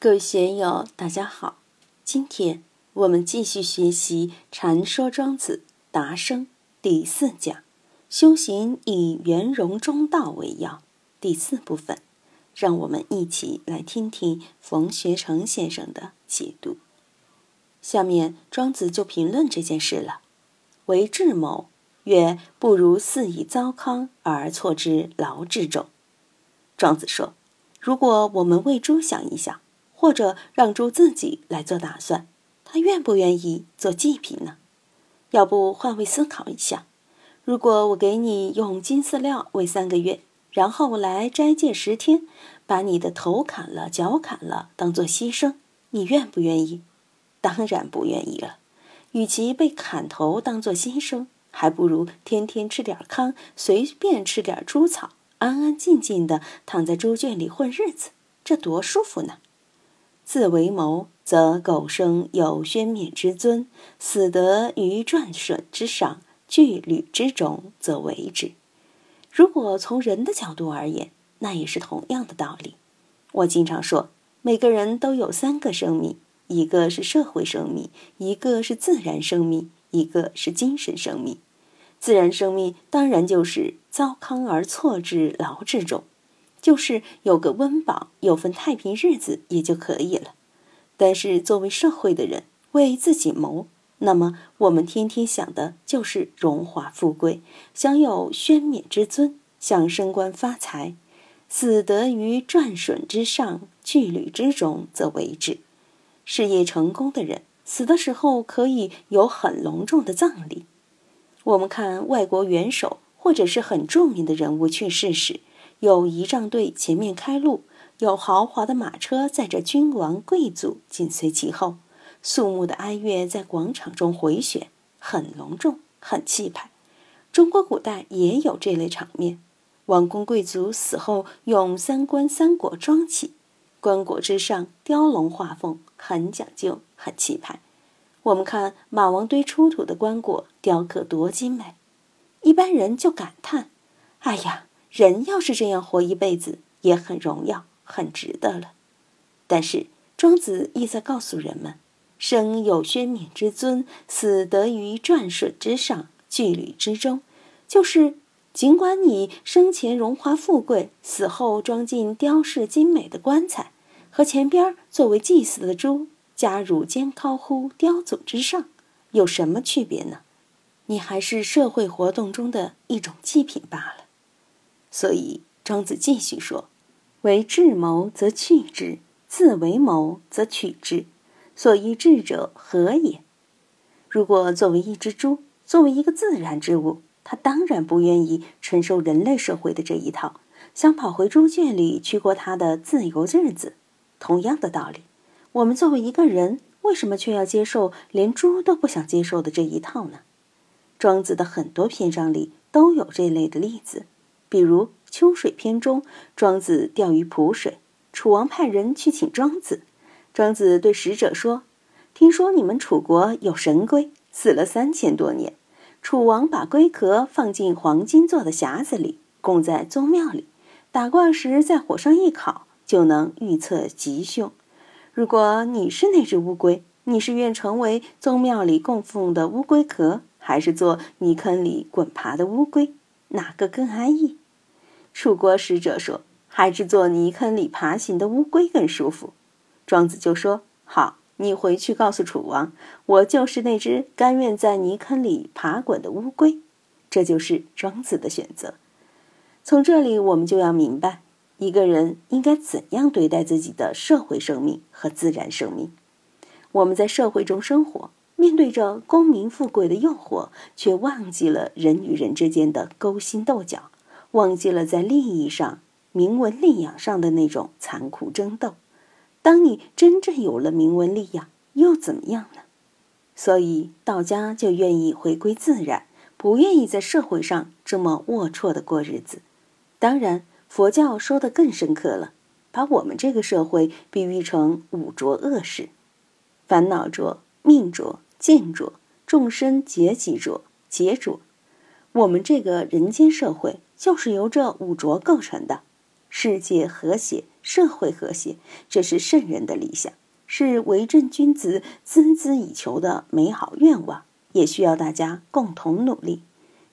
各位学友，大家好！今天我们继续学习《禅说庄子达生》第四讲“修行以圆融中道为要”第四部分，让我们一起来听听冯学成先生的解读。下面庄子就评论这件事了：“为智谋，曰不如肆以糟糠而错之劳之中。”庄子说：“如果我们为猪想一想。”或者让猪自己来做打算，他愿不愿意做祭品呢？要不换位思考一下，如果我给你用金饲料喂三个月，然后来斋戒十天，把你的头砍了、脚砍了，当做牺牲，你愿不愿意？当然不愿意了。与其被砍头当做牺牲，还不如天天吃点糠，随便吃点猪草，安安静静的躺在猪圈里混日子，这多舒服呢！自为谋，则苟生有宣冕之尊；死得于转损之上，据履之中，则为之。如果从人的角度而言，那也是同样的道理。我经常说，每个人都有三个生命：一个是社会生命，一个是自然生命，一个是精神生命。自然生命当然就是糟糠而错之劳之中。就是有个温饱，有份太平日子也就可以了。但是作为社会的人，为自己谋，那么我们天天想的就是荣华富贵，享有宣冕之尊，想升官发财。死得于转损之上，巨旅之中，则为之。事业成功的人，死的时候可以有很隆重的葬礼。我们看外国元首或者是很著名的人物去世时。有仪仗队前面开路，有豪华的马车载着君王贵族紧随其后，肃穆的哀乐在广场中回旋，很隆重，很气派。中国古代也有这类场面，王公贵族死后用三棺三椁装起，棺椁之上雕龙画凤，很讲究，很气派。我们看马王堆出土的棺椁，雕刻多精美，一般人就感叹：“哎呀！”人要是这样活一辈子，也很荣耀，很值得了。但是庄子意在告诉人们：生有宣冕之尊，死得于转瞬之上，巨旅之中。就是尽管你生前荣华富贵，死后装进雕饰精美的棺材，和前边作为祭祀的猪加入肩靠乎雕祖之上，有什么区别呢？你还是社会活动中的一种祭品罢了。所以，庄子继续说：“为智谋则去之，自为谋则取之。所以智者何也？如果作为一只猪，作为一个自然之物，它当然不愿意承受人类社会的这一套，想跑回猪圈里去过它的自由日子。同样的道理，我们作为一个人，为什么却要接受连猪都不想接受的这一套呢？庄子的很多篇章里都有这类的例子。”比如《秋水篇》中，庄子钓鱼浦水，楚王派人去请庄子。庄子对使者说：“听说你们楚国有神龟，死了三千多年。楚王把龟壳放进黄金做的匣子里，供在宗庙里。打卦时在火上一烤，就能预测吉凶。如果你是那只乌龟，你是愿成为宗庙里供奉的乌龟壳，还是做泥坑里滚爬的乌龟？哪个更安逸？”楚国使者说：“还是做泥坑里爬行的乌龟更舒服。”庄子就说：“好，你回去告诉楚王，我就是那只甘愿在泥坑里爬滚的乌龟。”这就是庄子的选择。从这里，我们就要明白，一个人应该怎样对待自己的社会生命和自然生命。我们在社会中生活，面对着功名富贵的诱惑，却忘记了人与人之间的勾心斗角。忘记了在利益上、名闻利养上的那种残酷争斗。当你真正有了名闻利养，又怎么样呢？所以道家就愿意回归自然，不愿意在社会上这么龌龊的过日子。当然，佛教说的更深刻了，把我们这个社会比喻成五浊恶世：烦恼浊、命浊、见浊、众生结集浊、劫浊。我们这个人间社会。就是由这五浊构成的，世界和谐，社会和谐，这是圣人的理想，是为政君子孜孜以求的美好愿望，也需要大家共同努力。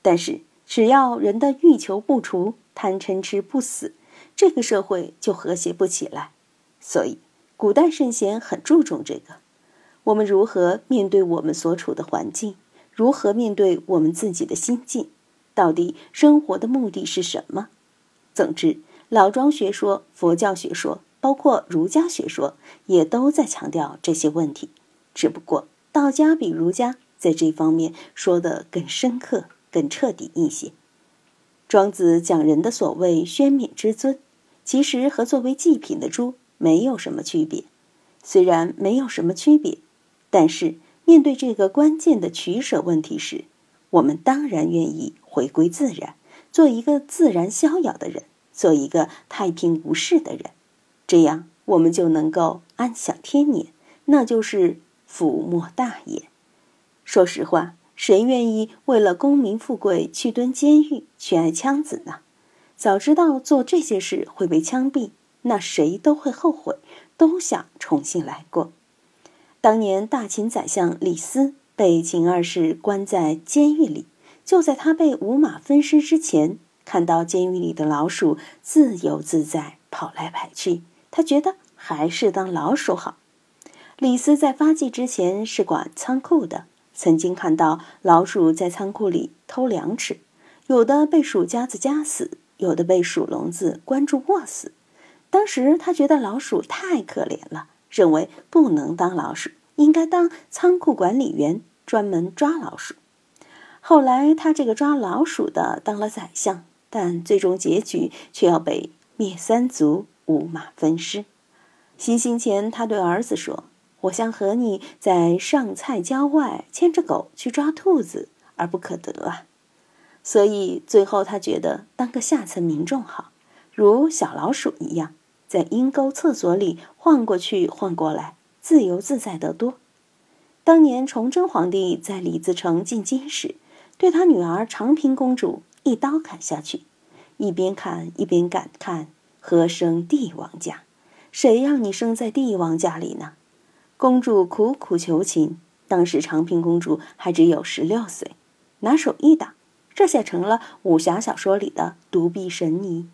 但是，只要人的欲求不除，贪嗔痴不死，这个社会就和谐不起来。所以，古代圣贤很注重这个。我们如何面对我们所处的环境？如何面对我们自己的心境？到底生活的目的是什么？总之，老庄学说、佛教学说，包括儒家学说，也都在强调这些问题。只不过，道家比儒家在这方面说的更深刻、更彻底一些。庄子讲人的所谓宣冕之尊，其实和作为祭品的猪没有什么区别。虽然没有什么区别。但是，面对这个关键的取舍问题时，我们当然愿意回归自然，做一个自然逍遥的人，做一个太平无事的人，这样我们就能够安享天年，那就是福莫大也。说实话，谁愿意为了功名富贵去蹲监狱、去挨枪子呢？早知道做这些事会被枪毙，那谁都会后悔，都想重新来过。当年大秦宰相李斯被秦二世关在监狱里，就在他被五马分尸之前，看到监狱里的老鼠自由自在跑来跑去，他觉得还是当老鼠好。李斯在发迹之前是管仓库的，曾经看到老鼠在仓库里偷粮吃，有的被鼠夹子夹死，有的被鼠笼子关住饿死。当时他觉得老鼠太可怜了。认为不能当老鼠，应该当仓库管理员，专门抓老鼠。后来他这个抓老鼠的当了宰相，但最终结局却要被灭三族、五马分尸。行刑前，他对儿子说：“我想和你在上蔡郊外牵着狗去抓兔子，而不可得啊。”所以最后他觉得当个下层民众好，如小老鼠一样。在阴沟厕所里晃过去晃过来，自由自在得多。当年崇祯皇帝在李自成进京时，对他女儿长平公主一刀砍下去，一边看一边感叹：“何生帝王家？谁让你生在帝王家里呢？”公主苦苦求情，当时长平公主还只有十六岁，拿手一打，这下成了武侠小说里的独臂神尼。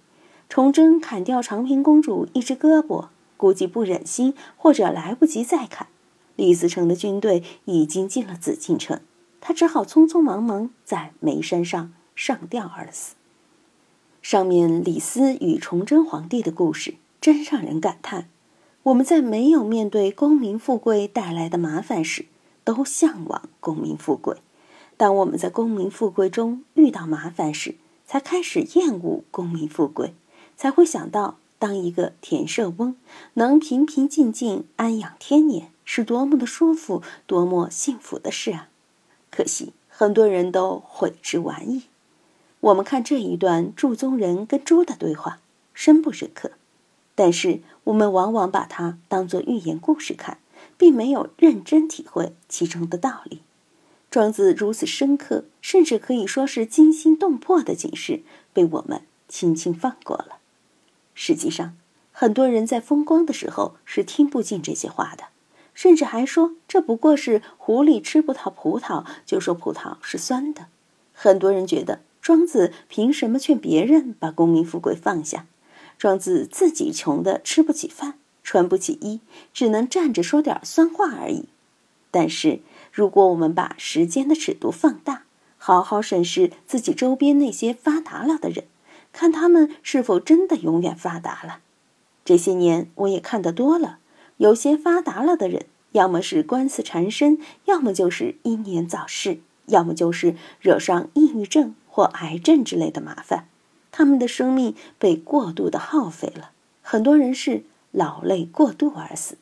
崇祯砍掉长平公主一只胳膊，估计不忍心，或者来不及再砍。李自成的军队已经进了紫禁城，他只好匆匆忙忙在眉山上上吊而死。上面李斯与崇祯皇帝的故事，真让人感叹：我们在没有面对功名富贵带来的麻烦时，都向往功名富贵；当我们在功名富贵中遇到麻烦时，才开始厌恶功名富贵。才会想到，当一个田舍翁能平平静静安养天年，是多么的舒服、多么幸福的事啊！可惜很多人都悔之晚矣。我们看这一段祝宗人跟猪的对话，深不深刻？但是我们往往把它当作寓言故事看，并没有认真体会其中的道理。庄子如此深刻，甚至可以说是惊心动魄的警示，被我们轻轻放过了。实际上，很多人在风光的时候是听不进这些话的，甚至还说这不过是狐狸吃不到葡萄就说葡萄是酸的。很多人觉得庄子凭什么劝别人把功名富贵放下？庄子自己穷的吃不起饭，穿不起衣，只能站着说点酸话而已。但是，如果我们把时间的尺度放大，好好审视自己周边那些发达了的人。看他们是否真的永远发达了？这些年我也看得多了，有些发达了的人，要么是官司缠身，要么就是英年早逝，要么就是惹上抑郁症或癌症之类的麻烦。他们的生命被过度的耗费了，很多人是劳累过度而死。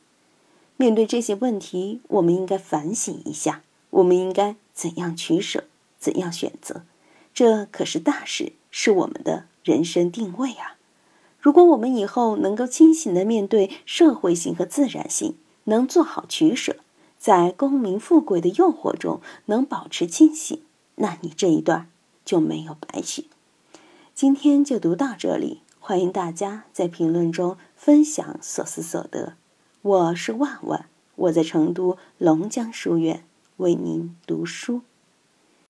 面对这些问题，我们应该反省一下，我们应该怎样取舍，怎样选择？这可是大事，是我们的。人生定位啊！如果我们以后能够清醒的面对社会性和自然性，能做好取舍，在功名富贵的诱惑中能保持清醒，那你这一段就没有白写。今天就读到这里。欢迎大家在评论中分享所思所得。我是万万，我在成都龙江书院为您读书。